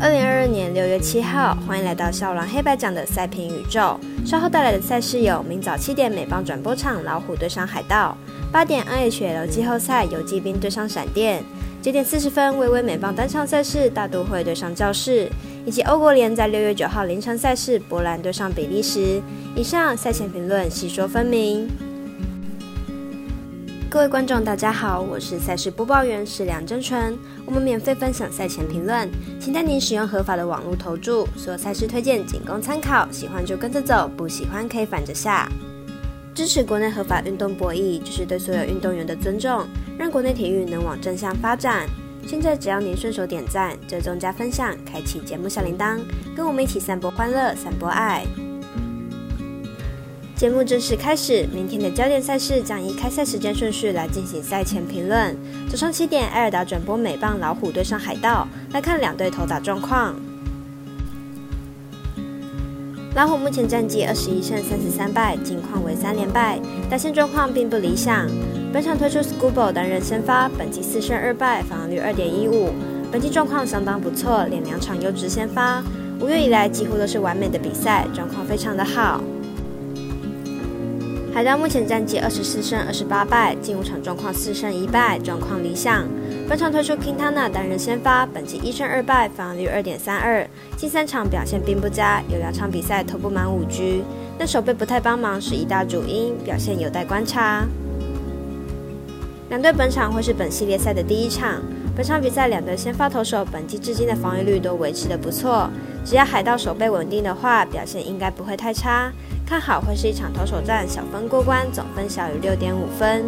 二零二二年六月七号，欢迎来到笑狼黑白奖的赛评宇宙。稍后带来的赛事有：明早七点美邦转播场老虎对上海盗，八点 NHL 季后赛游击兵对上闪电，九点四十分微微美邦单场赛事大都会对上教室，以及欧国联在六月九号凌晨赛事波兰对上比利时。以上赛前评论细说分明。各位观众，大家好，我是赛事播报员史梁真纯。我们免费分享赛前评论，请带您使用合法的网络投注。所有赛事推荐仅供参考，喜欢就跟着走，不喜欢可以反着下。支持国内合法运动博弈，就是对所有运动员的尊重，让国内体育能往正向发展。现在只要您顺手点赞、追踪加分享，开启节目小铃铛，跟我们一起散播欢乐，散播爱。节目正式开始，明天的焦点赛事将以开赛时间顺序来进行赛前评论。早上七点，埃尔达转播美棒老虎对上海盗，来看两队投打状况。老虎目前战绩二十一胜三十三败，近况为三连败，打线状况并不理想。本场推出 Scuba 担任先发，本季四胜二败，防御率二点一五，本季状况相当不错，连两场优质先发。五月以来几乎都是完美的比赛，状况非常的好。海盗目前战绩二十四胜二十八败，近五场状况四胜一败，状况理想。本场推出 Kintana 担任先发，本季一胜二败，防御率二点三二，近三场表现并不佳，有两场比赛投不满五局，但手背不太帮忙是一大主因，表现有待观察。两队本场会是本系列赛的第一场，本场比赛两队先发投手本季至今的防御率都维持的不错，只要海盗手背稳定的话，表现应该不会太差。看好会是一场投手战，小分过关，总分小于六点五分。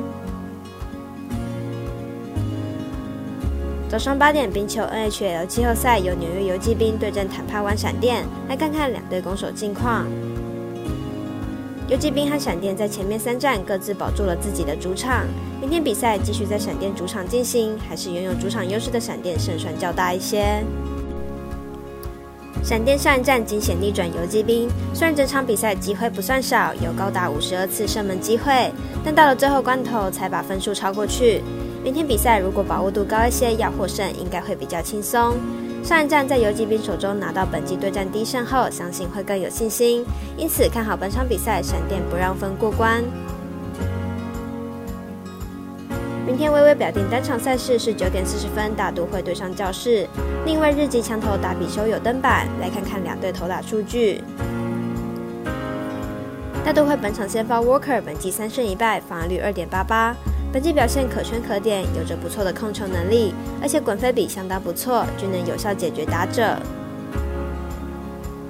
早上八点，冰球 NHL 季后赛由纽约游击兵对阵坦帕湾闪电，来看看两队攻守近况。游击兵和闪电在前面三战各自保住了自己的主场，明天比赛继续在闪电主场进行，还是拥有主场优势的闪电胜算较大一些。闪电上一战惊险逆转游击兵，虽然整场比赛机会不算少，有高达五十二次射门机会，但到了最后关头才把分数超过去。明天比赛如果把握度高一些，要获胜应该会比较轻松。上一战在游击兵手中拿到本季对战第一胜后，相信会更有信心，因此看好本场比赛闪电不让分过关。明天微微表定单场赛事是九点四十分，大都会对上教室。另外日籍强投打比修有登板，来看看两队投打数据。大都会本场先发 Walker，本季三胜一败，防御率二点八八，本季表现可圈可点，有着不错的控球能力，而且滚飞比相当不错，均能有效解决打者。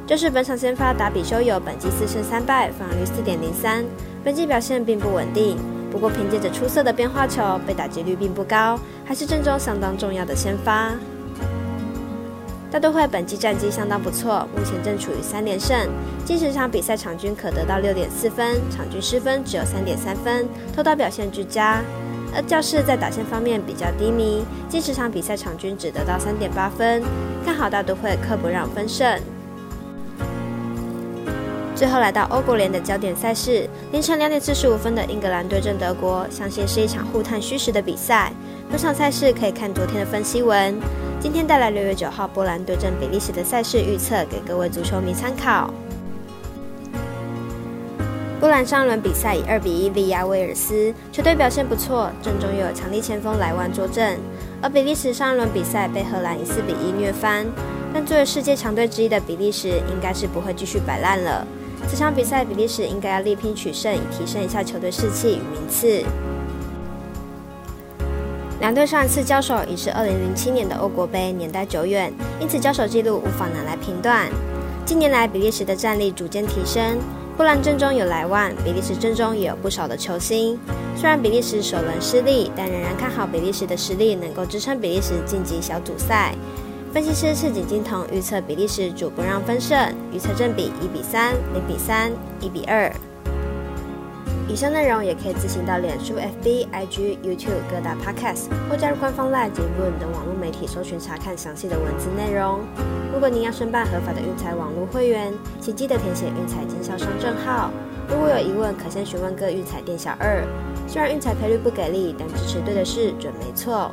这是本场先发打比修有，本季四胜三败，防御率四点零三，本季表现并不稳定。不过凭借着出色的变化球，被打击率并不高，还是阵中相当重要的先发。大都会本季战绩相当不错，目前正处于三连胜，近十场比赛场均可得到六点四分，场均失分只有三点三分，投打表现俱佳。而教室在打线方面比较低迷，近十场比赛场均只得到三点八分，看好大都会克不让分胜。最后来到欧国联的焦点赛事，凌晨两点四十五分的英格兰对阵德国，相信是一场互探虚实的比赛。本场赛事可以看昨天的分析文。今天带来六月九号波兰对阵比利时的赛事预测，给各位足球迷参考。波兰上轮比赛以二比一力压威尔斯，球队表现不错，阵中又有强力前锋莱万坐镇。而比利时上一轮比赛被荷兰以四比一虐翻，但作为世界强队之一的比利时，应该是不会继续摆烂了。这场比赛，比利时应该要力拼取胜，以提升一下球队士气与名次。两队上一次交手已是2007年的欧国杯，年代久远，因此交手记录无法拿来评断。近年来，比利时的战力逐渐提升，波兰阵中有莱万，比利时阵中也有不少的球星。虽然比利时首轮失利，但仍然看好比利时的实力能够支撑比利时晋级小组赛。分析师赤井金童预测比利时主不让分胜，预测正比一比三、零比三、一比二。以上内容也可以自行到脸书、FB、IG、YouTube 各大 Podcast 或加入官方 Live 及 Room 等网络媒体搜寻查看详细的文字内容。如果您要申办合法的运财网络会员，请记得填写运财经销商证号。如果有疑问，可先询问各运财店小二。虽然运财赔率不给力，但支持对的事准没错。